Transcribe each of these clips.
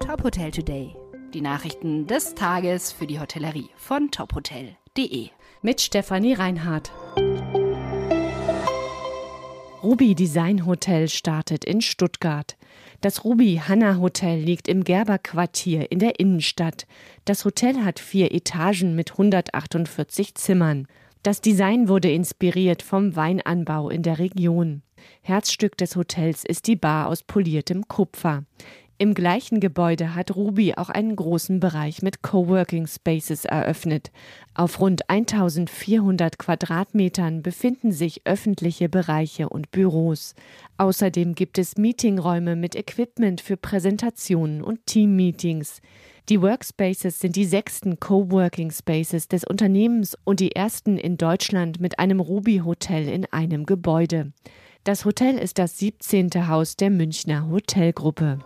Top Hotel Today. Die Nachrichten des Tages für die Hotellerie von tophotel.de. Mit Stefanie Reinhardt. Ruby Design Hotel startet in Stuttgart. Das Ruby Hanna Hotel liegt im Gerber-Quartier in der Innenstadt. Das Hotel hat vier Etagen mit 148 Zimmern. Das Design wurde inspiriert vom Weinanbau in der Region. Herzstück des Hotels ist die Bar aus poliertem Kupfer. Im gleichen Gebäude hat Ruby auch einen großen Bereich mit Coworking Spaces eröffnet. Auf rund 1400 Quadratmetern befinden sich öffentliche Bereiche und Büros. Außerdem gibt es Meetingräume mit Equipment für Präsentationen und Teammeetings. Die Workspaces sind die sechsten Coworking Spaces des Unternehmens und die ersten in Deutschland mit einem Ruby Hotel in einem Gebäude. Das Hotel ist das 17. Haus der Münchner Hotelgruppe.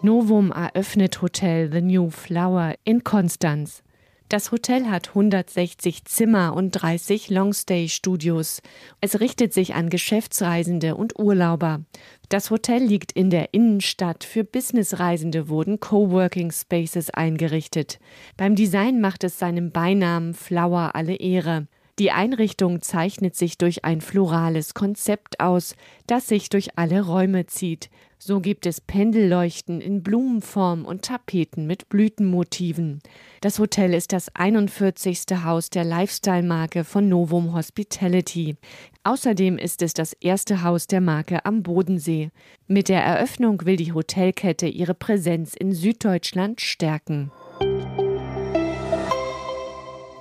Novum eröffnet Hotel The New Flower in Konstanz. Das Hotel hat 160 Zimmer und 30 Longstay-Studios. Es richtet sich an Geschäftsreisende und Urlauber. Das Hotel liegt in der Innenstadt. Für Businessreisende wurden Coworking Spaces eingerichtet. Beim Design macht es seinem Beinamen Flower alle Ehre. Die Einrichtung zeichnet sich durch ein florales Konzept aus, das sich durch alle Räume zieht. So gibt es Pendelleuchten in Blumenform und Tapeten mit Blütenmotiven. Das Hotel ist das 41. Haus der Lifestyle-Marke von Novum Hospitality. Außerdem ist es das erste Haus der Marke am Bodensee. Mit der Eröffnung will die Hotelkette ihre Präsenz in Süddeutschland stärken.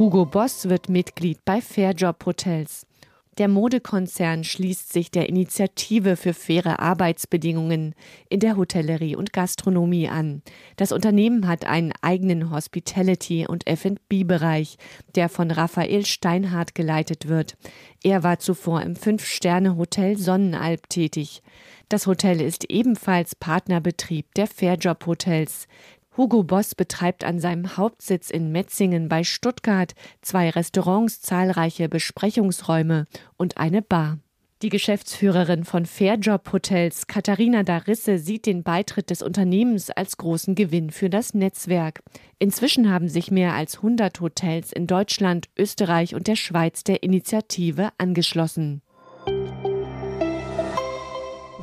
Hugo Boss wird Mitglied bei Fairjob Hotels. Der Modekonzern schließt sich der Initiative für faire Arbeitsbedingungen in der Hotellerie und Gastronomie an. Das Unternehmen hat einen eigenen Hospitality- und F&B-Bereich, der von Raphael Steinhardt geleitet wird. Er war zuvor im Fünf-Sterne-Hotel Sonnenalb tätig. Das Hotel ist ebenfalls Partnerbetrieb der Fairjob Hotels. Hugo Boss betreibt an seinem Hauptsitz in Metzingen bei Stuttgart zwei Restaurants, zahlreiche Besprechungsräume und eine Bar. Die Geschäftsführerin von Fairjob Hotels, Katharina Darisse, sieht den Beitritt des Unternehmens als großen Gewinn für das Netzwerk. Inzwischen haben sich mehr als 100 Hotels in Deutschland, Österreich und der Schweiz der Initiative angeschlossen.